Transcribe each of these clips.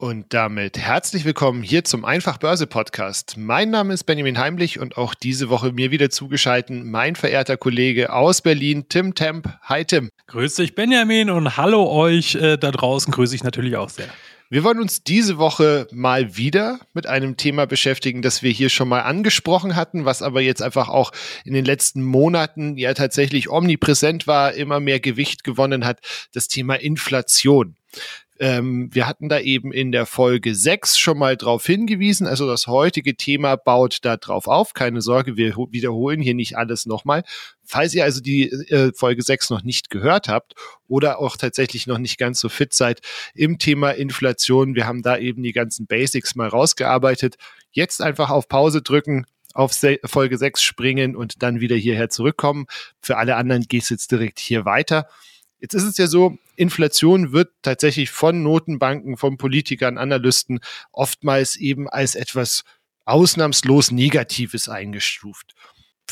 Und damit herzlich willkommen hier zum Einfach Börse Podcast. Mein Name ist Benjamin Heimlich und auch diese Woche mir wieder zugeschaltet mein verehrter Kollege aus Berlin, Tim Temp. Hi Tim. Grüß dich Benjamin und hallo euch äh, da draußen, grüße ich natürlich auch sehr. Wir wollen uns diese Woche mal wieder mit einem Thema beschäftigen, das wir hier schon mal angesprochen hatten, was aber jetzt einfach auch in den letzten Monaten ja tatsächlich omnipräsent war, immer mehr Gewicht gewonnen hat, das Thema Inflation. Ähm, wir hatten da eben in der Folge 6 schon mal drauf hingewiesen. Also das heutige Thema baut da drauf auf. Keine Sorge, wir wiederholen hier nicht alles nochmal. Falls ihr also die äh, Folge 6 noch nicht gehört habt oder auch tatsächlich noch nicht ganz so fit seid im Thema Inflation, wir haben da eben die ganzen Basics mal rausgearbeitet. Jetzt einfach auf Pause drücken, auf Folge 6 springen und dann wieder hierher zurückkommen. Für alle anderen geht es jetzt direkt hier weiter. Jetzt ist es ja so, Inflation wird tatsächlich von Notenbanken, von Politikern, Analysten oftmals eben als etwas ausnahmslos Negatives eingestuft.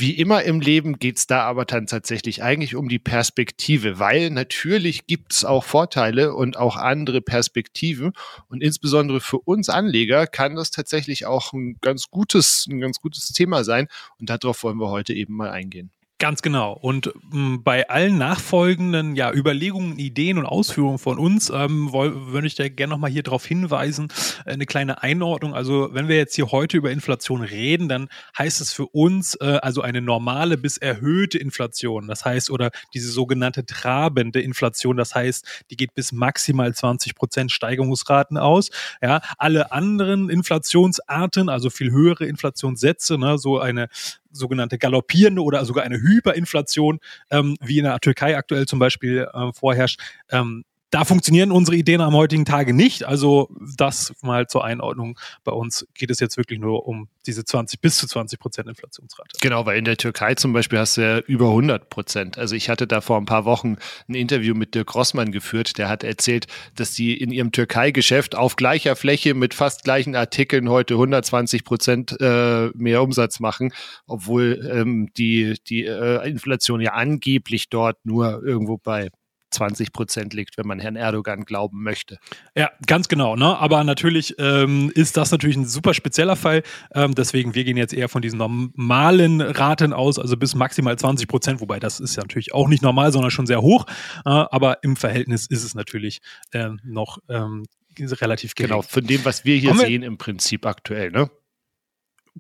Wie immer im Leben geht es da aber dann tatsächlich eigentlich um die Perspektive, weil natürlich gibt es auch Vorteile und auch andere Perspektiven. Und insbesondere für uns Anleger kann das tatsächlich auch ein ganz gutes, ein ganz gutes Thema sein. Und darauf wollen wir heute eben mal eingehen. Ganz genau. Und m, bei allen nachfolgenden ja, Überlegungen, Ideen und Ausführungen von uns ähm, würde ich da gerne nochmal hier darauf hinweisen, äh, eine kleine Einordnung. Also wenn wir jetzt hier heute über Inflation reden, dann heißt es für uns äh, also eine normale bis erhöhte Inflation. Das heißt, oder diese sogenannte trabende Inflation, das heißt, die geht bis maximal 20 Prozent Steigerungsraten aus. Ja, alle anderen Inflationsarten, also viel höhere Inflationssätze, ne, so eine sogenannte galoppierende oder sogar eine Hyperinflation, ähm, wie in der Türkei aktuell zum Beispiel äh, vorherrscht, ähm, da funktionieren unsere Ideen am heutigen Tage nicht. Also das mal zur Einordnung. Bei uns geht es jetzt wirklich nur um diese 20 bis zu 20 Prozent Inflationsrate. Genau, weil in der Türkei zum Beispiel hast du ja über 100 Prozent. Also ich hatte da vor ein paar Wochen ein Interview mit Dirk Rossmann geführt. Der hat erzählt, dass die in ihrem Türkei-Geschäft auf gleicher Fläche mit fast gleichen Artikeln heute 120 Prozent äh, mehr Umsatz machen, obwohl ähm, die, die äh, Inflation ja angeblich dort nur irgendwo bei 20 Prozent liegt, wenn man Herrn Erdogan glauben möchte. Ja, ganz genau. Ne? Aber natürlich ähm, ist das natürlich ein super spezieller Fall. Ähm, deswegen, wir gehen jetzt eher von diesen normalen Raten aus, also bis maximal 20 Prozent, wobei das ist ja natürlich auch nicht normal, sondern schon sehr hoch. Äh, aber im Verhältnis ist es natürlich äh, noch ähm, relativ gering. Genau, von dem, was wir hier Haben sehen, wir im Prinzip aktuell, ne?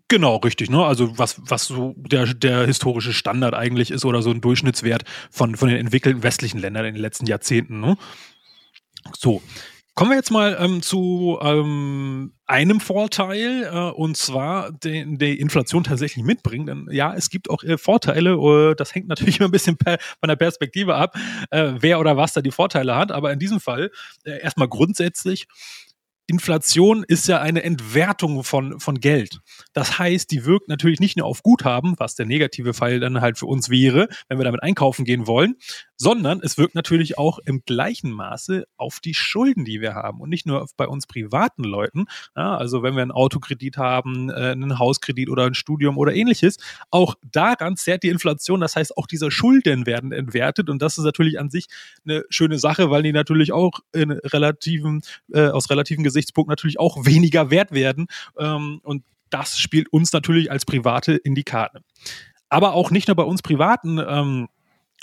Genau, richtig. Ne? Also was, was so der, der historische Standard eigentlich ist oder so ein Durchschnittswert von, von den entwickelten westlichen Ländern in den letzten Jahrzehnten. Ne? So, Kommen wir jetzt mal ähm, zu ähm, einem Vorteil, äh, und zwar den die Inflation tatsächlich mitbringt. Denn ja, es gibt auch äh, Vorteile, äh, das hängt natürlich immer ein bisschen per, von der Perspektive ab, äh, wer oder was da die Vorteile hat. Aber in diesem Fall äh, erstmal grundsätzlich Inflation ist ja eine Entwertung von, von Geld. Das heißt, die wirkt natürlich nicht nur auf Guthaben, was der negative Fall dann halt für uns wäre, wenn wir damit einkaufen gehen wollen, sondern es wirkt natürlich auch im gleichen Maße auf die Schulden, die wir haben und nicht nur bei uns privaten Leuten. Ja, also wenn wir einen Autokredit haben, äh, einen Hauskredit oder ein Studium oder ähnliches, auch daran zerrt die Inflation. Das heißt, auch diese Schulden werden entwertet und das ist natürlich an sich eine schöne Sache, weil die natürlich auch in relativen, äh, aus relativen Gesichtspunkten Gesichtspunkt natürlich auch weniger wert werden. Ähm, und das spielt uns natürlich als Private in die Karten. Aber auch nicht nur bei uns Privaten. Ähm,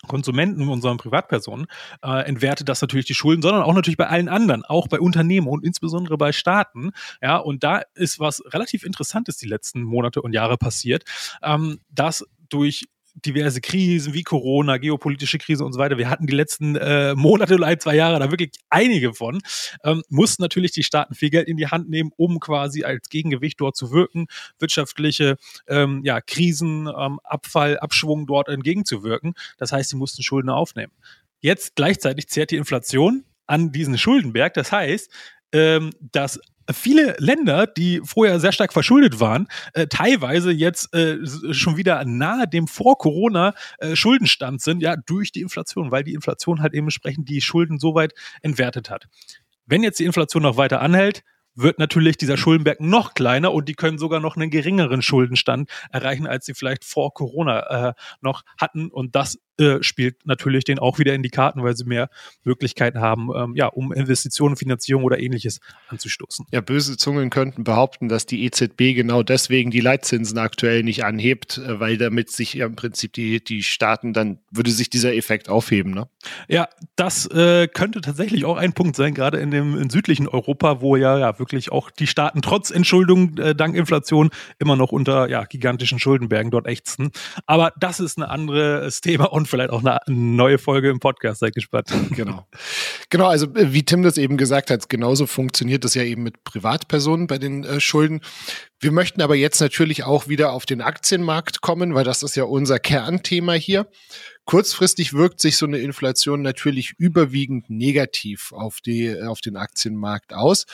Konsumenten, unseren Privatpersonen, äh, entwertet das natürlich die Schulden, sondern auch natürlich bei allen anderen, auch bei Unternehmen und insbesondere bei Staaten. Ja, und da ist was relativ Interessantes die letzten Monate und Jahre passiert, ähm, dass durch diverse Krisen wie Corona, geopolitische Krise und so weiter. Wir hatten die letzten äh, Monate oder ein, zwei Jahre da wirklich einige von. Ähm, mussten natürlich die Staaten viel Geld in die Hand nehmen, um quasi als Gegengewicht dort zu wirken, wirtschaftliche ähm, ja, Krisen, ähm, Abfall, Abschwung dort entgegenzuwirken. Das heißt, sie mussten Schulden aufnehmen. Jetzt gleichzeitig zehrt die Inflation an diesen Schuldenberg. Das heißt, ähm, dass viele Länder, die vorher sehr stark verschuldet waren, äh, teilweise jetzt äh, schon wieder nahe dem vor Corona äh, Schuldenstand sind, ja, durch die Inflation, weil die Inflation halt eben entsprechend die Schulden so weit entwertet hat. Wenn jetzt die Inflation noch weiter anhält, wird natürlich dieser Schuldenberg noch kleiner und die können sogar noch einen geringeren Schuldenstand erreichen, als sie vielleicht vor Corona äh, noch hatten. Und das äh, spielt natürlich den auch wieder in die Karten, weil sie mehr Möglichkeiten haben, ähm, ja, um Investitionen, Finanzierung oder ähnliches anzustoßen. Ja, böse Zungen könnten behaupten, dass die EZB genau deswegen die Leitzinsen aktuell nicht anhebt, äh, weil damit sich ja im Prinzip die, die Staaten dann, würde sich dieser Effekt aufheben, ne? Ja, das äh, könnte tatsächlich auch ein Punkt sein, gerade in dem in südlichen Europa, wo ja, ja wirklich auch die Staaten trotz Entschuldung äh, dank Inflation immer noch unter ja, gigantischen Schuldenbergen dort ächzen. Aber das ist ein anderes Thema und vielleicht auch eine neue Folge im Podcast. Seid gespannt. Genau. Genau, also äh, wie Tim das eben gesagt hat, genauso funktioniert das ja eben mit Privatpersonen bei den äh, Schulden. Wir möchten aber jetzt natürlich auch wieder auf den Aktienmarkt kommen, weil das ist ja unser Kernthema hier. Kurzfristig wirkt sich so eine Inflation natürlich überwiegend negativ auf, die, auf den Aktienmarkt aus.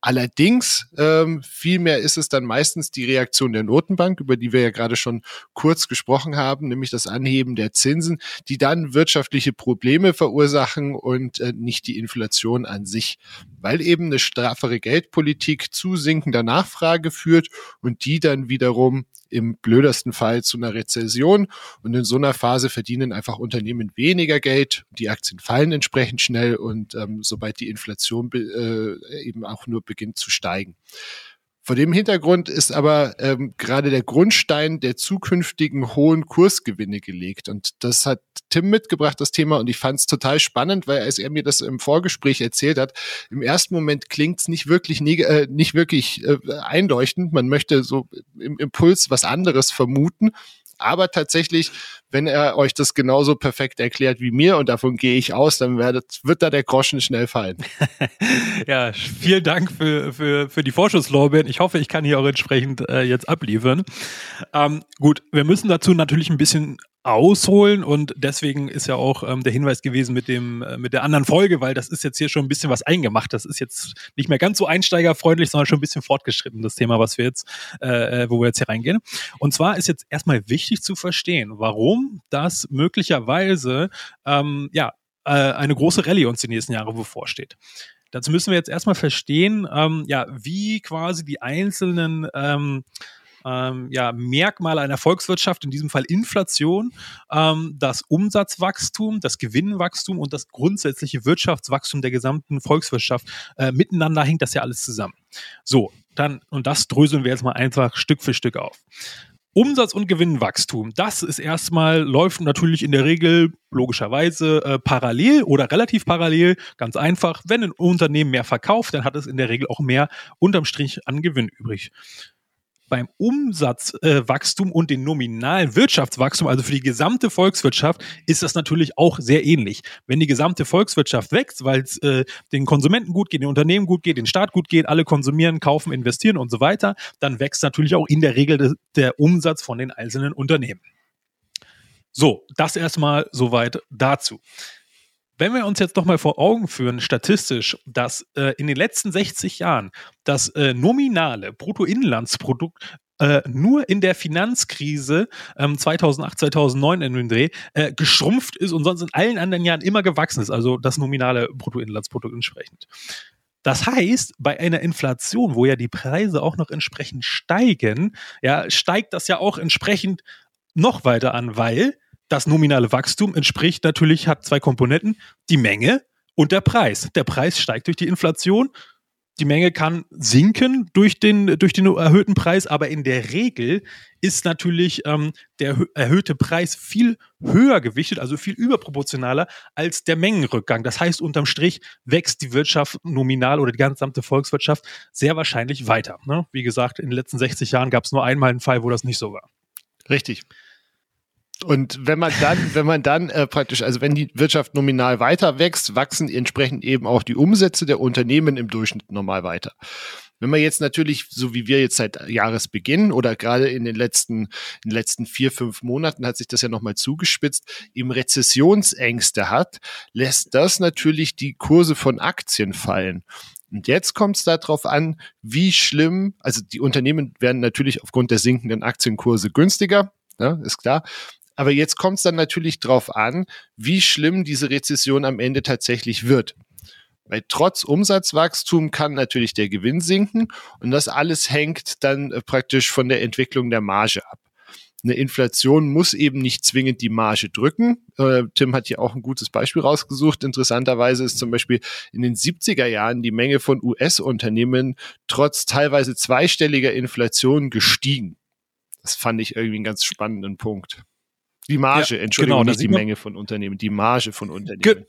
Allerdings, ähm, vielmehr ist es dann meistens die Reaktion der Notenbank, über die wir ja gerade schon kurz gesprochen haben, nämlich das Anheben der Zinsen, die dann wirtschaftliche Probleme verursachen und äh, nicht die Inflation an sich, weil eben eine straffere Geldpolitik zu sinkender Nachfrage führt und die dann wiederum im blödesten Fall zu einer Rezession. Und in so einer Phase verdienen einfach Unternehmen weniger Geld. Die Aktien fallen entsprechend schnell und ähm, sobald die Inflation äh, eben auch nur beginnt zu steigen. Vor dem Hintergrund ist aber ähm, gerade der Grundstein der zukünftigen hohen Kursgewinne gelegt. Und das hat Tim mitgebracht, das Thema. Und ich fand es total spannend, weil als er mir das im Vorgespräch erzählt hat, im ersten Moment klingt es nicht wirklich, äh, nicht wirklich äh, einleuchtend. Man möchte so im Impuls was anderes vermuten. Aber tatsächlich, wenn er euch das genauso perfekt erklärt wie mir, und davon gehe ich aus, dann werdet, wird da der Groschen schnell fallen. ja, vielen Dank für, für, für die Vorschusslorbeeren. Ich hoffe, ich kann hier auch entsprechend äh, jetzt abliefern. Ähm, gut, wir müssen dazu natürlich ein bisschen ausholen und deswegen ist ja auch ähm, der Hinweis gewesen mit dem äh, mit der anderen Folge, weil das ist jetzt hier schon ein bisschen was eingemacht. Das ist jetzt nicht mehr ganz so einsteigerfreundlich, sondern schon ein bisschen fortgeschritten das Thema, was wir jetzt, äh, äh, wo wir jetzt hier reingehen. Und zwar ist jetzt erstmal wichtig zu verstehen, warum das möglicherweise ähm, ja äh, eine große Rallye uns die nächsten Jahre bevorsteht. Dazu müssen wir jetzt erstmal verstehen, ähm, ja, wie quasi die einzelnen ähm, ähm, ja, Merkmale einer Volkswirtschaft, in diesem Fall Inflation, ähm, das Umsatzwachstum, das Gewinnwachstum und das grundsätzliche Wirtschaftswachstum der gesamten Volkswirtschaft äh, miteinander hängt das ja alles zusammen. So, dann, und das dröseln wir jetzt mal einfach Stück für Stück auf. Umsatz- und Gewinnwachstum, das ist erstmal, läuft natürlich in der Regel logischerweise äh, parallel oder relativ parallel, ganz einfach. Wenn ein Unternehmen mehr verkauft, dann hat es in der Regel auch mehr unterm Strich an Gewinn übrig beim Umsatzwachstum äh, und dem nominalen Wirtschaftswachstum, also für die gesamte Volkswirtschaft, ist das natürlich auch sehr ähnlich. Wenn die gesamte Volkswirtschaft wächst, weil es äh, den Konsumenten gut geht, den Unternehmen gut geht, den Staat gut geht, alle konsumieren, kaufen, investieren und so weiter, dann wächst natürlich auch in der Regel de, der Umsatz von den einzelnen Unternehmen. So, das erstmal soweit dazu. Wenn wir uns jetzt noch mal vor Augen führen, statistisch, dass äh, in den letzten 60 Jahren das äh, nominale Bruttoinlandsprodukt äh, nur in der Finanzkrise ähm, 2008, 2009 in den Dreh äh, geschrumpft ist und sonst in allen anderen Jahren immer gewachsen ist, also das nominale Bruttoinlandsprodukt entsprechend. Das heißt, bei einer Inflation, wo ja die Preise auch noch entsprechend steigen, ja, steigt das ja auch entsprechend noch weiter an, weil das nominale Wachstum entspricht natürlich, hat zwei Komponenten, die Menge und der Preis. Der Preis steigt durch die Inflation. Die Menge kann sinken durch den, durch den erhöhten Preis, aber in der Regel ist natürlich ähm, der erhöhte Preis viel höher gewichtet, also viel überproportionaler als der Mengenrückgang. Das heißt, unterm Strich wächst die Wirtschaft nominal oder die gesamte Volkswirtschaft sehr wahrscheinlich weiter. Ne? Wie gesagt, in den letzten 60 Jahren gab es nur einmal einen Fall, wo das nicht so war. Richtig. Und wenn man dann, wenn man dann äh, praktisch, also wenn die Wirtschaft nominal weiter wächst, wachsen entsprechend eben auch die Umsätze der Unternehmen im Durchschnitt normal weiter. Wenn man jetzt natürlich, so wie wir jetzt seit Jahresbeginn oder gerade in den letzten, in den letzten vier, fünf Monaten hat sich das ja nochmal zugespitzt, eben Rezessionsängste hat, lässt das natürlich die Kurse von Aktien fallen. Und jetzt kommt es darauf an, wie schlimm, also die Unternehmen werden natürlich aufgrund der sinkenden Aktienkurse günstiger, ja, ist klar. Aber jetzt kommt es dann natürlich darauf an, wie schlimm diese Rezession am Ende tatsächlich wird. Weil trotz Umsatzwachstum kann natürlich der Gewinn sinken und das alles hängt dann äh, praktisch von der Entwicklung der Marge ab. Eine Inflation muss eben nicht zwingend die Marge drücken. Äh, Tim hat hier auch ein gutes Beispiel rausgesucht. Interessanterweise ist zum Beispiel in den 70er Jahren die Menge von US-Unternehmen trotz teilweise zweistelliger Inflation gestiegen. Das fand ich irgendwie einen ganz spannenden Punkt. Die Marge, ja, Entschuldigung, genau, nicht die Menge von Unternehmen, die Marge von Unternehmen. Ge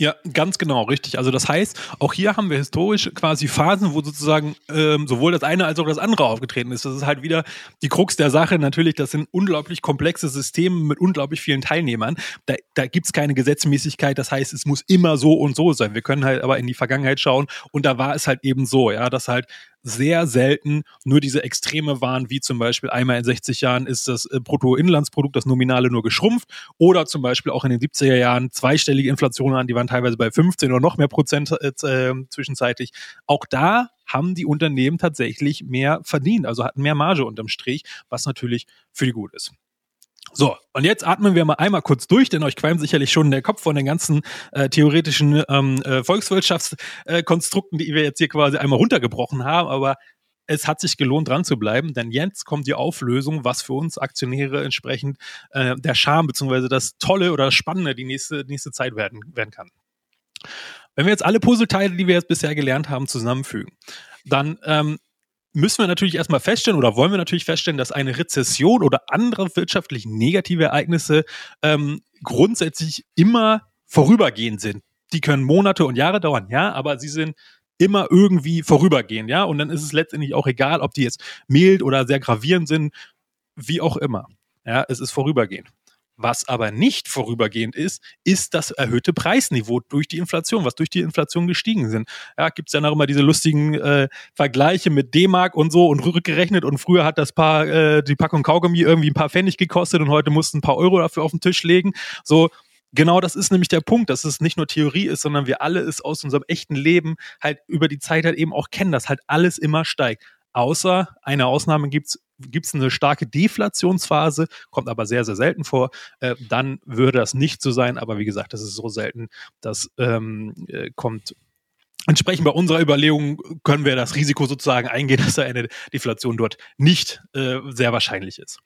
ja, ganz genau, richtig. Also das heißt, auch hier haben wir historisch quasi Phasen, wo sozusagen ähm, sowohl das eine als auch das andere aufgetreten ist. Das ist halt wieder die Krux der Sache. Natürlich, das sind unglaublich komplexe Systeme mit unglaublich vielen Teilnehmern. Da, da gibt's keine Gesetzmäßigkeit. Das heißt, es muss immer so und so sein. Wir können halt aber in die Vergangenheit schauen und da war es halt eben so, ja, dass halt sehr selten nur diese Extreme waren, wie zum Beispiel einmal in 60 Jahren ist das äh, Bruttoinlandsprodukt, das Nominale nur geschrumpft oder zum Beispiel auch in den 70er Jahren zweistellige Inflationen an, die waren teilweise bei 15 oder noch mehr Prozent äh, äh, zwischenzeitlich. Auch da haben die Unternehmen tatsächlich mehr verdient, also hatten mehr Marge unterm Strich, was natürlich für die gut ist. So, und jetzt atmen wir mal einmal kurz durch, denn euch qualmt sicherlich schon der Kopf von den ganzen äh, theoretischen ähm, äh, Volkswirtschaftskonstrukten, die wir jetzt hier quasi einmal runtergebrochen haben, aber es hat sich gelohnt, dran zu bleiben, denn jetzt kommt die Auflösung, was für uns Aktionäre entsprechend äh, der Charme bzw. das Tolle oder Spannende die nächste, nächste Zeit werden, werden kann. Wenn wir jetzt alle Puzzleteile, die wir jetzt bisher gelernt haben, zusammenfügen, dann ähm, müssen wir natürlich erstmal feststellen oder wollen wir natürlich feststellen, dass eine Rezession oder andere wirtschaftlich negative Ereignisse ähm, grundsätzlich immer vorübergehend sind. Die können Monate und Jahre dauern, ja, aber sie sind immer irgendwie vorübergehend, ja, und dann ist es letztendlich auch egal, ob die jetzt mild oder sehr gravierend sind, wie auch immer. Ja, es ist vorübergehend. Was aber nicht vorübergehend ist, ist das erhöhte Preisniveau durch die Inflation, was durch die Inflation gestiegen sind. Ja, gibt es ja noch immer diese lustigen äh, Vergleiche mit D-Mark und so und rückgerechnet und früher hat das paar, äh, die Packung Kaugummi irgendwie ein paar Pfennig gekostet und heute mussten ein paar Euro dafür auf den Tisch legen. So, Genau das ist nämlich der Punkt, dass es nicht nur Theorie ist, sondern wir alle es aus unserem echten Leben halt über die Zeit halt eben auch kennen, dass halt alles immer steigt. Außer eine Ausnahme gibt's gibt es eine starke Deflationsphase, kommt aber sehr, sehr selten vor, äh, dann würde das nicht so sein. Aber wie gesagt, das ist so selten, das ähm, äh, kommt Entsprechend bei unserer Überlegung können wir das Risiko sozusagen eingehen, dass da eine Deflation dort nicht äh, sehr wahrscheinlich ist.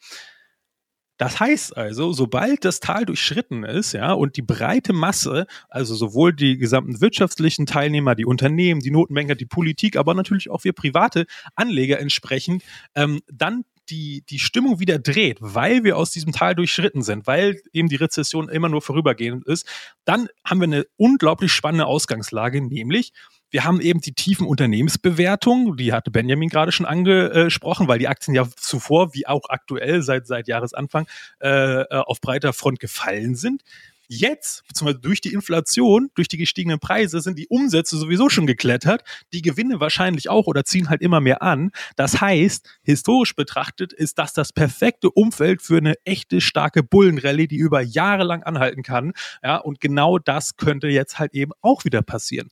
Das heißt also, sobald das Tal durchschritten ist, ja, und die breite Masse, also sowohl die gesamten wirtschaftlichen Teilnehmer, die Unternehmen, die Notenbanker, die Politik, aber natürlich auch wir private Anleger entsprechend, ähm, dann die, die Stimmung wieder dreht, weil wir aus diesem Tal durchschritten sind, weil eben die Rezession immer nur vorübergehend ist, dann haben wir eine unglaublich spannende Ausgangslage, nämlich wir haben eben die tiefen Unternehmensbewertungen, die hatte Benjamin gerade schon angesprochen, weil die Aktien ja zuvor, wie auch aktuell seit, seit Jahresanfang, äh, auf breiter Front gefallen sind. Jetzt, beziehungsweise durch die Inflation, durch die gestiegenen Preise, sind die Umsätze sowieso schon geklettert, die Gewinne wahrscheinlich auch oder ziehen halt immer mehr an. Das heißt, historisch betrachtet ist das das perfekte Umfeld für eine echte starke Bullenrallye, die über Jahre lang anhalten kann. Ja, und genau das könnte jetzt halt eben auch wieder passieren.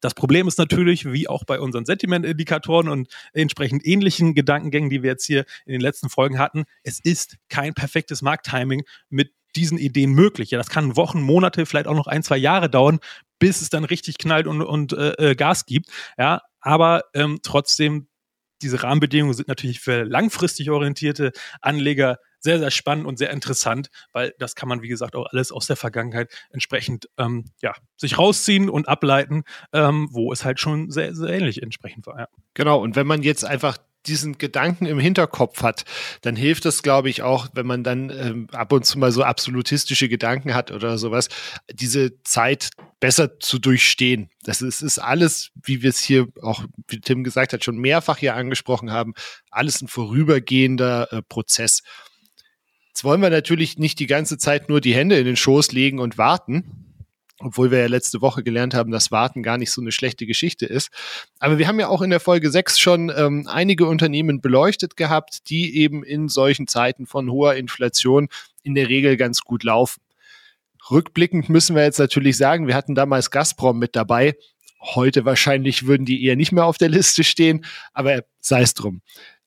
Das Problem ist natürlich, wie auch bei unseren Sentiment-Indikatoren und entsprechend ähnlichen Gedankengängen, die wir jetzt hier in den letzten Folgen hatten, es ist kein perfektes Markttiming mit diesen Ideen möglich. Ja, das kann Wochen, Monate, vielleicht auch noch ein, zwei Jahre dauern, bis es dann richtig knallt und, und äh, äh Gas gibt. Ja, aber ähm, trotzdem, diese Rahmenbedingungen sind natürlich für langfristig orientierte Anleger sehr, sehr spannend und sehr interessant, weil das kann man, wie gesagt, auch alles aus der Vergangenheit entsprechend ähm, ja, sich rausziehen und ableiten, ähm, wo es halt schon sehr, sehr ähnlich entsprechend war. Ja. Genau, und wenn man jetzt einfach diesen Gedanken im Hinterkopf hat, dann hilft es, glaube ich, auch, wenn man dann ähm, ab und zu mal so absolutistische Gedanken hat oder sowas, diese Zeit besser zu durchstehen. Das ist, ist alles, wie wir es hier auch, wie Tim gesagt hat, schon mehrfach hier angesprochen haben, alles ein vorübergehender äh, Prozess. Jetzt wollen wir natürlich nicht die ganze Zeit nur die Hände in den Schoß legen und warten, obwohl wir ja letzte Woche gelernt haben, dass Warten gar nicht so eine schlechte Geschichte ist. Aber wir haben ja auch in der Folge 6 schon ähm, einige Unternehmen beleuchtet gehabt, die eben in solchen Zeiten von hoher Inflation in der Regel ganz gut laufen. Rückblickend müssen wir jetzt natürlich sagen, wir hatten damals Gazprom mit dabei. Heute wahrscheinlich würden die eher nicht mehr auf der Liste stehen, aber sei es drum.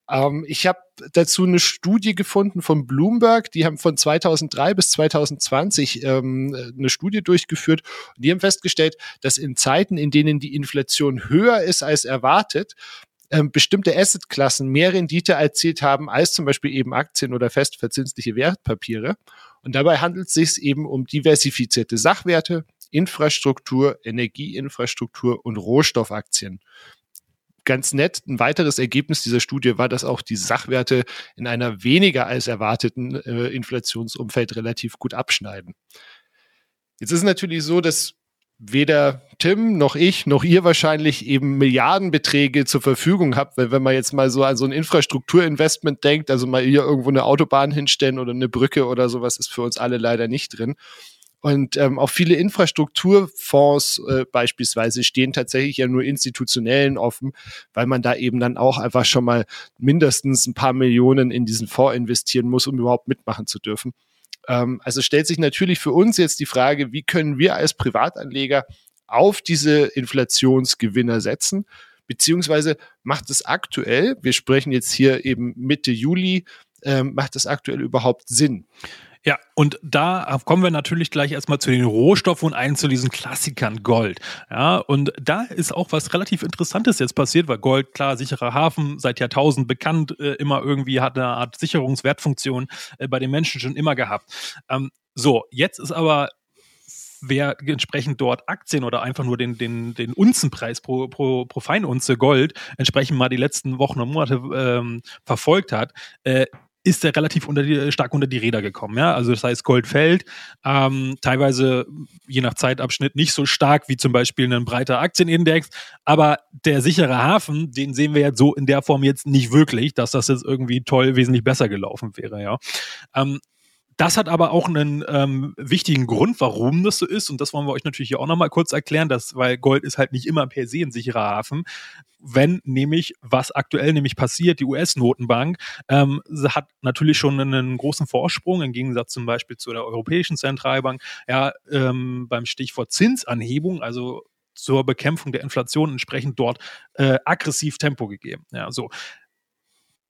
Ähm, ich habe dazu eine Studie gefunden von Bloomberg, die haben von 2003 bis 2020 ähm, eine Studie durchgeführt und die haben festgestellt, dass in Zeiten, in denen die Inflation höher ist als erwartet, ähm, bestimmte Assetklassen mehr Rendite erzielt haben als zum Beispiel eben Aktien oder festverzinsliche Wertpapiere. Und dabei handelt es sich eben um diversifizierte Sachwerte, Infrastruktur, Energieinfrastruktur und Rohstoffaktien. Ganz nett, ein weiteres Ergebnis dieser Studie war, dass auch die Sachwerte in einer weniger als erwarteten äh, Inflationsumfeld relativ gut abschneiden. Jetzt ist es natürlich so, dass weder Tim noch ich noch ihr wahrscheinlich eben Milliardenbeträge zur Verfügung habt, weil wenn man jetzt mal so an so ein Infrastrukturinvestment denkt, also mal hier irgendwo eine Autobahn hinstellen oder eine Brücke oder sowas, ist für uns alle leider nicht drin. Und ähm, auch viele Infrastrukturfonds äh, beispielsweise stehen tatsächlich ja nur institutionellen offen, weil man da eben dann auch einfach schon mal mindestens ein paar Millionen in diesen Fonds investieren muss, um überhaupt mitmachen zu dürfen. Ähm, also stellt sich natürlich für uns jetzt die Frage, wie können wir als Privatanleger auf diese Inflationsgewinner setzen? Beziehungsweise macht es aktuell, wir sprechen jetzt hier eben Mitte Juli, ähm, macht es aktuell überhaupt Sinn? Ja, und da kommen wir natürlich gleich erstmal zu den Rohstoffen und einen zu diesen Klassikern Gold. Ja, und da ist auch was relativ Interessantes jetzt passiert, weil Gold, klar, sicherer Hafen, seit Jahrtausend bekannt, äh, immer irgendwie hat eine Art Sicherungswertfunktion äh, bei den Menschen schon immer gehabt. Ähm, so, jetzt ist aber wer entsprechend dort Aktien oder einfach nur den, den, den Unzenpreis pro, pro, pro Feinunze Gold entsprechend mal die letzten Wochen und Monate ähm, verfolgt hat, äh, ist er relativ unter die, stark unter die Räder gekommen. Ja? Also das heißt, Gold fällt, ähm, teilweise je nach Zeitabschnitt nicht so stark wie zum Beispiel ein breiter Aktienindex, aber der sichere Hafen, den sehen wir jetzt so in der Form jetzt nicht wirklich, dass das jetzt irgendwie toll wesentlich besser gelaufen wäre. Ja? Ähm, das hat aber auch einen ähm, wichtigen Grund, warum das so ist. Und das wollen wir euch natürlich hier auch nochmal kurz erklären, dass, weil Gold ist halt nicht immer per se ein sicherer Hafen. Wenn nämlich, was aktuell nämlich passiert, die US-Notenbank ähm, hat natürlich schon einen großen Vorsprung im Gegensatz zum Beispiel zu der Europäischen Zentralbank, ja, ähm, beim Stichwort Zinsanhebung, also zur Bekämpfung der Inflation entsprechend dort äh, aggressiv Tempo gegeben. Ja, so.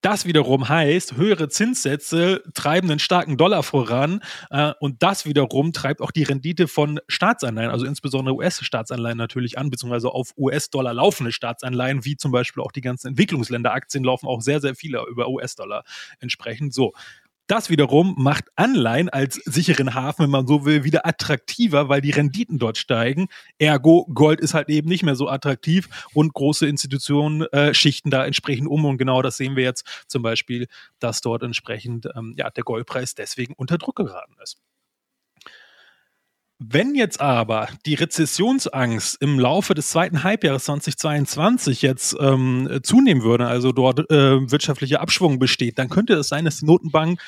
Das wiederum heißt, höhere Zinssätze treiben einen starken Dollar voran äh, und das wiederum treibt auch die Rendite von Staatsanleihen, also insbesondere US-Staatsanleihen natürlich an, beziehungsweise auf US-Dollar laufende Staatsanleihen, wie zum Beispiel auch die ganzen Entwicklungsländeraktien laufen auch sehr, sehr viele über US-Dollar entsprechend. So, das wiederum macht Anleihen als sicheren Hafen, wenn man so will, wieder attraktiver, weil die Renditen dort steigen. Ergo, Gold ist halt eben nicht mehr so attraktiv und große Institutionen äh, schichten da entsprechend um. Und genau das sehen wir jetzt zum Beispiel, dass dort entsprechend ähm, ja, der Goldpreis deswegen unter Druck geraten ist. Wenn jetzt aber die Rezessionsangst im Laufe des zweiten Halbjahres 2022 jetzt ähm, zunehmen würde, also dort äh, wirtschaftlicher Abschwung besteht, dann könnte es sein, dass die Notenbank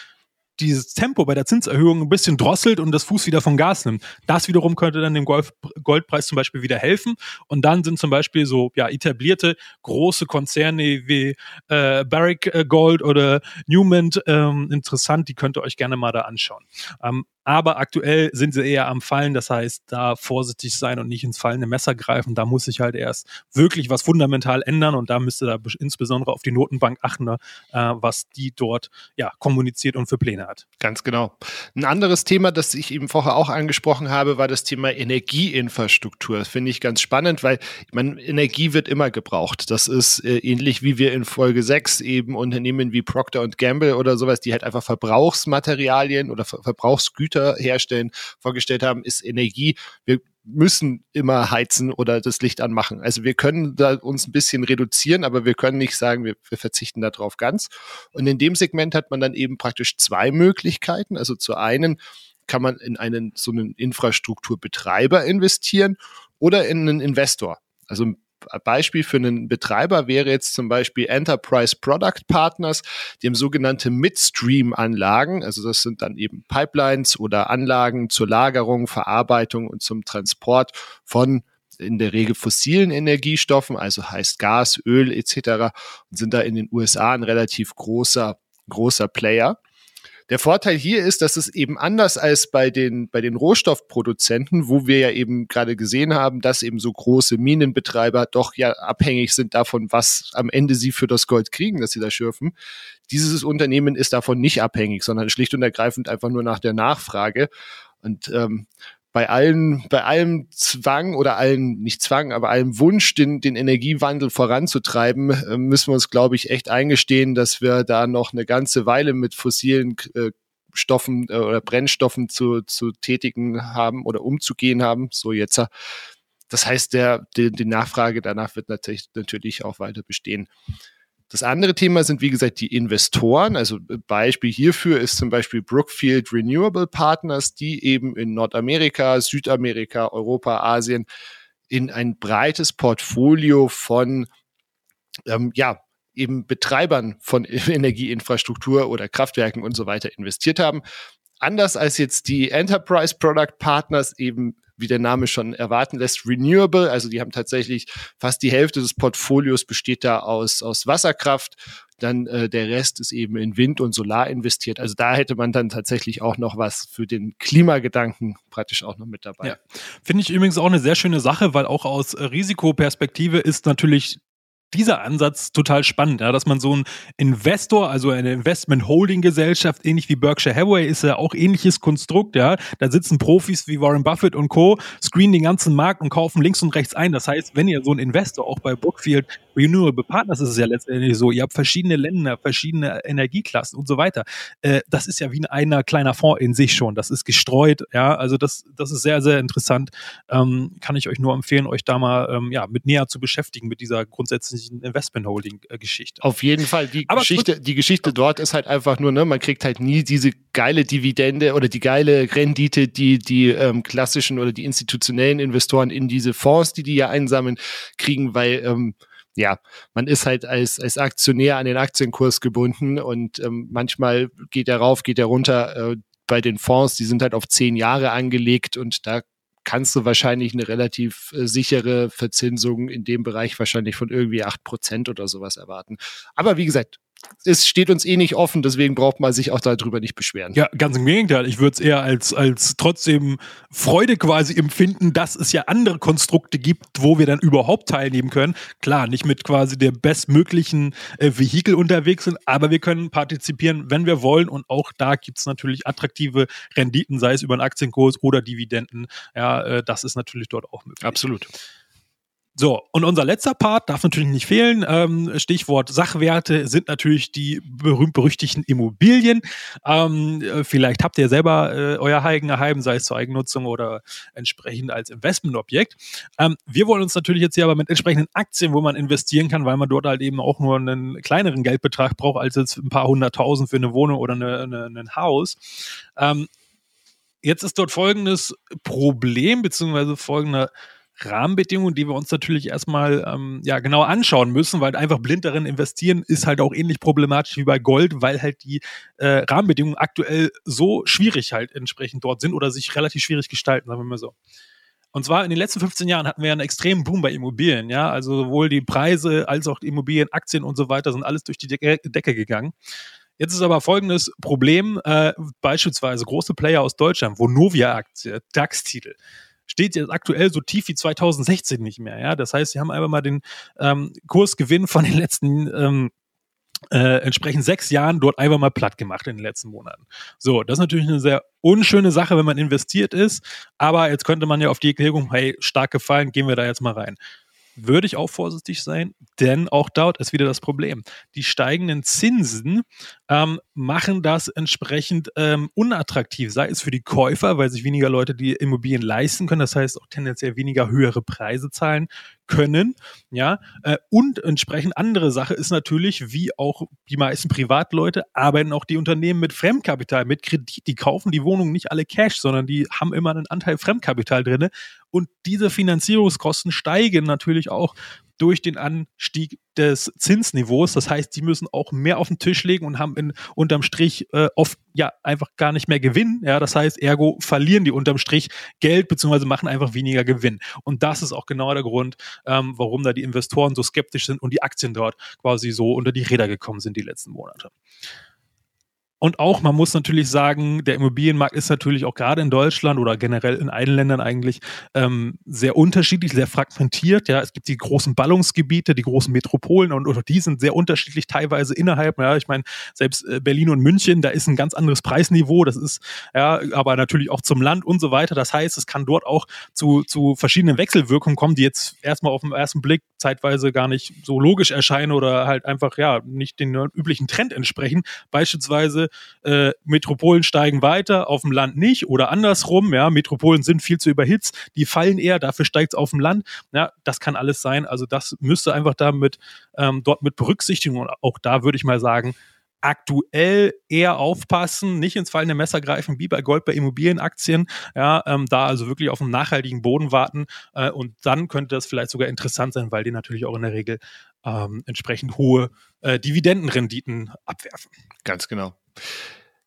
dieses Tempo bei der Zinserhöhung ein bisschen drosselt und das Fuß wieder vom Gas nimmt. Das wiederum könnte dann dem Golf Goldpreis zum Beispiel wieder helfen. Und dann sind zum Beispiel so ja, etablierte große Konzerne wie äh, Barrick äh, Gold oder Newman ähm, interessant. Die könnt ihr euch gerne mal da anschauen. Ähm, aber aktuell sind sie eher am Fallen. Das heißt, da vorsichtig sein und nicht ins fallende Messer greifen. Da muss sich halt erst wirklich was fundamental ändern und da müsste da insbesondere auf die Notenbank achten, äh, was die dort ja kommuniziert und für Pläne hat. Ganz genau. Ein anderes Thema, das ich eben vorher auch angesprochen habe, war das Thema Energieinfrastruktur. Das finde ich ganz spannend, weil ich meine, Energie wird immer gebraucht. Das ist äh, ähnlich wie wir in Folge 6 eben Unternehmen wie Procter Gamble oder sowas, die halt einfach Verbrauchsmaterialien oder Ver Verbrauchsgüter Computer herstellen, vorgestellt haben, ist Energie. Wir müssen immer heizen oder das Licht anmachen. Also wir können da uns ein bisschen reduzieren, aber wir können nicht sagen, wir, wir verzichten darauf ganz. Und in dem Segment hat man dann eben praktisch zwei Möglichkeiten. Also zu einen kann man in einen so einen Infrastrukturbetreiber investieren oder in einen Investor. Also Beispiel für einen Betreiber wäre jetzt zum Beispiel Enterprise Product Partners, die haben sogenannte Midstream-Anlagen. Also das sind dann eben Pipelines oder Anlagen zur Lagerung, Verarbeitung und zum Transport von in der Regel fossilen Energiestoffen, also heißt Gas, Öl etc. und sind da in den USA ein relativ großer, großer Player. Der Vorteil hier ist, dass es eben anders als bei den, bei den Rohstoffproduzenten, wo wir ja eben gerade gesehen haben, dass eben so große Minenbetreiber doch ja abhängig sind davon, was am Ende sie für das Gold kriegen, das sie da schürfen. Dieses Unternehmen ist davon nicht abhängig, sondern schlicht und ergreifend einfach nur nach der Nachfrage. Und ähm, bei allen, bei allem Zwang oder allen, nicht Zwang, aber allem Wunsch, den, den Energiewandel voranzutreiben, äh, müssen wir uns, glaube ich, echt eingestehen, dass wir da noch eine ganze Weile mit fossilen äh, Stoffen äh, oder Brennstoffen zu, zu tätigen haben oder umzugehen haben. So jetzt. Das heißt, der, die, die Nachfrage danach wird natürlich, natürlich auch weiter bestehen. Das andere Thema sind, wie gesagt, die Investoren. Also Beispiel hierfür ist zum Beispiel Brookfield Renewable Partners, die eben in Nordamerika, Südamerika, Europa, Asien in ein breites Portfolio von, ähm, ja, eben Betreibern von Energieinfrastruktur oder Kraftwerken und so weiter investiert haben. Anders als jetzt die Enterprise Product Partners eben wie der Name schon erwarten lässt, renewable. Also die haben tatsächlich fast die Hälfte des Portfolios besteht da aus, aus Wasserkraft. Dann äh, der Rest ist eben in Wind und Solar investiert. Also da hätte man dann tatsächlich auch noch was für den Klimagedanken praktisch auch noch mit dabei. Ja. Finde ich übrigens auch eine sehr schöne Sache, weil auch aus Risikoperspektive ist natürlich dieser Ansatz total spannend, ja, dass man so ein Investor, also eine Investment-Holding-Gesellschaft, ähnlich wie Berkshire Hathaway, ist ja auch ähnliches Konstrukt, ja. Da sitzen Profis wie Warren Buffett und Co., screenen den ganzen Markt und kaufen links und rechts ein. Das heißt, wenn ihr so ein Investor auch bei Brookfield Renewable Partners ist es ja letztendlich so, ihr habt verschiedene Länder, verschiedene Energieklassen und so weiter. Äh, das ist ja wie ein einer kleiner Fonds in sich schon. Das ist gestreut, ja. Also das, das ist sehr, sehr interessant. Ähm, kann ich euch nur empfehlen, euch da mal ähm, ja, mit näher zu beschäftigen mit dieser grundsätzlichen klassischen Investment-Holding-Geschichte. Auf jeden Fall. Die Aber Geschichte, die Geschichte dort ist halt einfach nur, ne, man kriegt halt nie diese geile Dividende oder die geile Rendite, die die ähm, klassischen oder die institutionellen Investoren in diese Fonds, die die ja einsammeln, kriegen, weil ähm, ja, man ist halt als, als Aktionär an den Aktienkurs gebunden und ähm, manchmal geht er rauf, geht er runter. Äh, bei den Fonds, die sind halt auf zehn Jahre angelegt und da kannst du wahrscheinlich eine relativ äh, sichere Verzinsung in dem Bereich wahrscheinlich von irgendwie acht Prozent oder sowas erwarten. Aber wie gesagt, es steht uns eh nicht offen, deswegen braucht man sich auch darüber nicht beschweren. Ja, ganz im Gegenteil. Ich würde es eher als, als trotzdem Freude quasi empfinden, dass es ja andere Konstrukte gibt, wo wir dann überhaupt teilnehmen können. Klar, nicht mit quasi der bestmöglichen äh, Vehikel unterwegs sind, aber wir können partizipieren, wenn wir wollen. Und auch da gibt es natürlich attraktive Renditen, sei es über einen Aktienkurs oder Dividenden. Ja, äh, das ist natürlich dort auch möglich. Absolut. So, und unser letzter Part darf natürlich nicht fehlen. Ähm, Stichwort Sachwerte sind natürlich die berühmt-berüchtigten Immobilien. Ähm, äh, vielleicht habt ihr selber äh, euer Eigenheim, sei es zur Eigennutzung oder entsprechend als Investmentobjekt. Ähm, wir wollen uns natürlich jetzt hier aber mit entsprechenden Aktien, wo man investieren kann, weil man dort halt eben auch nur einen kleineren Geldbetrag braucht, als jetzt ein paar hunderttausend für eine Wohnung oder eine, eine, ein Haus. Ähm, jetzt ist dort folgendes Problem, beziehungsweise folgender Rahmenbedingungen, die wir uns natürlich erstmal ähm, ja, genau anschauen müssen, weil einfach blind darin investieren ist halt auch ähnlich problematisch wie bei Gold, weil halt die äh, Rahmenbedingungen aktuell so schwierig halt entsprechend dort sind oder sich relativ schwierig gestalten, sagen wir mal so. Und zwar in den letzten 15 Jahren hatten wir einen extremen Boom bei Immobilien, ja. Also sowohl die Preise als auch die Immobilien, Aktien und so weiter sind alles durch die Decke, Decke gegangen. Jetzt ist aber folgendes Problem, äh, beispielsweise große Player aus Deutschland, Vonovia-Aktie, DAX-Titel, steht jetzt aktuell so tief wie 2016 nicht mehr. Ja, das heißt, sie haben einfach mal den ähm, Kursgewinn von den letzten ähm, äh, entsprechend sechs Jahren dort einfach mal platt gemacht in den letzten Monaten. So, das ist natürlich eine sehr unschöne Sache, wenn man investiert ist, aber jetzt könnte man ja auf die Erklärung, hey, stark gefallen, gehen wir da jetzt mal rein würde ich auch vorsichtig sein, denn auch dort ist wieder das Problem. Die steigenden Zinsen ähm, machen das entsprechend ähm, unattraktiv, sei es für die Käufer, weil sich weniger Leute die Immobilien leisten können, das heißt auch tendenziell weniger höhere Preise zahlen können, ja, äh, und entsprechend andere Sache ist natürlich, wie auch die meisten Privatleute arbeiten auch die Unternehmen mit Fremdkapital, mit Kredit, die kaufen die Wohnungen nicht alle Cash, sondern die haben immer einen Anteil Fremdkapital drinne und diese Finanzierungskosten steigen natürlich auch durch den Anstieg des Zinsniveaus. Das heißt, die müssen auch mehr auf den Tisch legen und haben in, unterm Strich äh, oft ja einfach gar nicht mehr Gewinn. Ja, das heißt, ergo verlieren die unterm Strich Geld beziehungsweise machen einfach weniger Gewinn. Und das ist auch genau der Grund, ähm, warum da die Investoren so skeptisch sind und die Aktien dort quasi so unter die Räder gekommen sind die letzten Monate. Und auch, man muss natürlich sagen, der Immobilienmarkt ist natürlich auch gerade in Deutschland oder generell in allen Ländern eigentlich ähm, sehr unterschiedlich, sehr fragmentiert. Ja, es gibt die großen Ballungsgebiete, die großen Metropolen und, und die sind sehr unterschiedlich teilweise innerhalb. Ja, ich meine, selbst äh, Berlin und München, da ist ein ganz anderes Preisniveau. Das ist ja, aber natürlich auch zum Land und so weiter. Das heißt, es kann dort auch zu, zu verschiedenen Wechselwirkungen kommen, die jetzt erstmal auf den ersten Blick zeitweise gar nicht so logisch erscheinen oder halt einfach ja nicht den üblichen Trend entsprechen. Beispielsweise äh, Metropolen steigen weiter, auf dem Land nicht oder andersrum, ja, Metropolen sind viel zu überhitzt, die fallen eher, dafür steigt es auf dem Land. Ja, das kann alles sein. Also das müsste einfach damit ähm, dort mit berücksichtigen und auch da würde ich mal sagen, aktuell eher aufpassen, nicht ins fallende Messer greifen, wie bei Gold bei Immobilienaktien, ja, ähm, da also wirklich auf einen nachhaltigen Boden warten äh, und dann könnte das vielleicht sogar interessant sein, weil die natürlich auch in der Regel ähm, entsprechend hohe äh, Dividendenrenditen abwerfen. Ganz genau.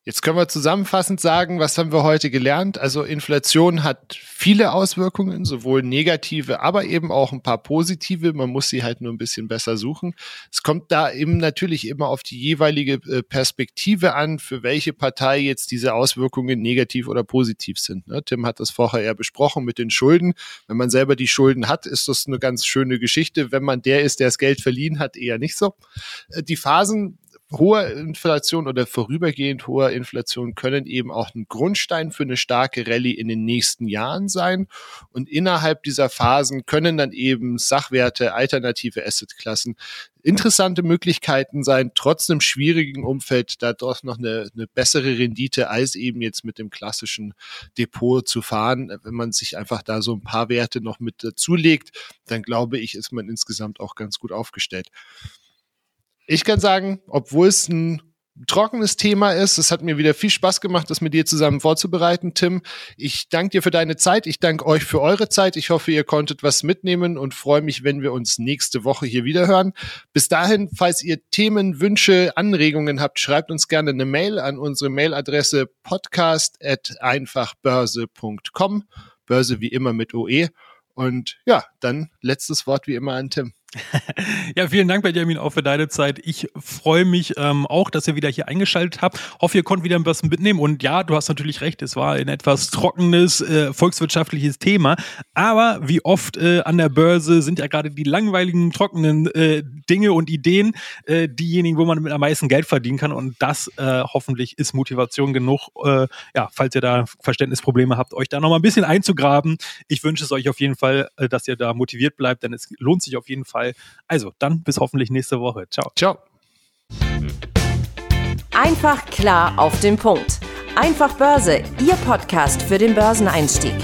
Jetzt können wir zusammenfassend sagen, was haben wir heute gelernt? Also Inflation hat viele Auswirkungen, sowohl negative, aber eben auch ein paar positive. Man muss sie halt nur ein bisschen besser suchen. Es kommt da eben natürlich immer auf die jeweilige äh, Perspektive an, für welche Partei jetzt diese Auswirkungen negativ oder positiv sind. Ne? Tim hat das vorher ja besprochen mit den Schulden. Wenn man selber die Schulden hat, ist das eine ganz schöne Geschichte. Wenn man der ist, der das Geld verliehen hat, eher nicht so. Äh, die Phasen hoher Inflation oder vorübergehend hoher Inflation können eben auch ein Grundstein für eine starke Rallye in den nächsten Jahren sein. Und innerhalb dieser Phasen können dann eben Sachwerte, alternative Assetklassen interessante Möglichkeiten sein, trotz einem schwierigen Umfeld da doch noch eine, eine bessere Rendite als eben jetzt mit dem klassischen Depot zu fahren. Wenn man sich einfach da so ein paar Werte noch mit dazulegt, dann glaube ich, ist man insgesamt auch ganz gut aufgestellt. Ich kann sagen, obwohl es ein trockenes Thema ist. Es hat mir wieder viel Spaß gemacht, das mit dir zusammen vorzubereiten, Tim. Ich danke dir für deine Zeit. Ich danke euch für eure Zeit. Ich hoffe, ihr konntet was mitnehmen und freue mich, wenn wir uns nächste Woche hier wieder hören. Bis dahin, falls ihr Themen, Wünsche, Anregungen habt, schreibt uns gerne eine Mail an unsere Mailadresse podcast.einfachbörse.com. Börse wie immer mit OE. Und ja, dann letztes Wort wie immer an Tim. ja, vielen Dank, Benjamin, auch für deine Zeit. Ich freue mich ähm, auch, dass ihr wieder hier eingeschaltet habt. Hoffe, ihr konntet wieder ein bisschen mitnehmen. Und ja, du hast natürlich recht, es war ein etwas trockenes äh, volkswirtschaftliches Thema. Aber wie oft äh, an der Börse sind ja gerade die langweiligen, trockenen äh, Dinge und Ideen äh, diejenigen, wo man mit am meisten Geld verdienen kann. Und das äh, hoffentlich ist Motivation genug, äh, ja, falls ihr da Verständnisprobleme habt, euch da nochmal ein bisschen einzugraben. Ich wünsche es euch auf jeden Fall, dass ihr da motiviert bleibt, denn es lohnt sich auf jeden Fall Fall. Also, dann bis hoffentlich nächste Woche. Ciao. Ciao. Einfach klar auf den Punkt. Einfach Börse, Ihr Podcast für den Börseneinstieg.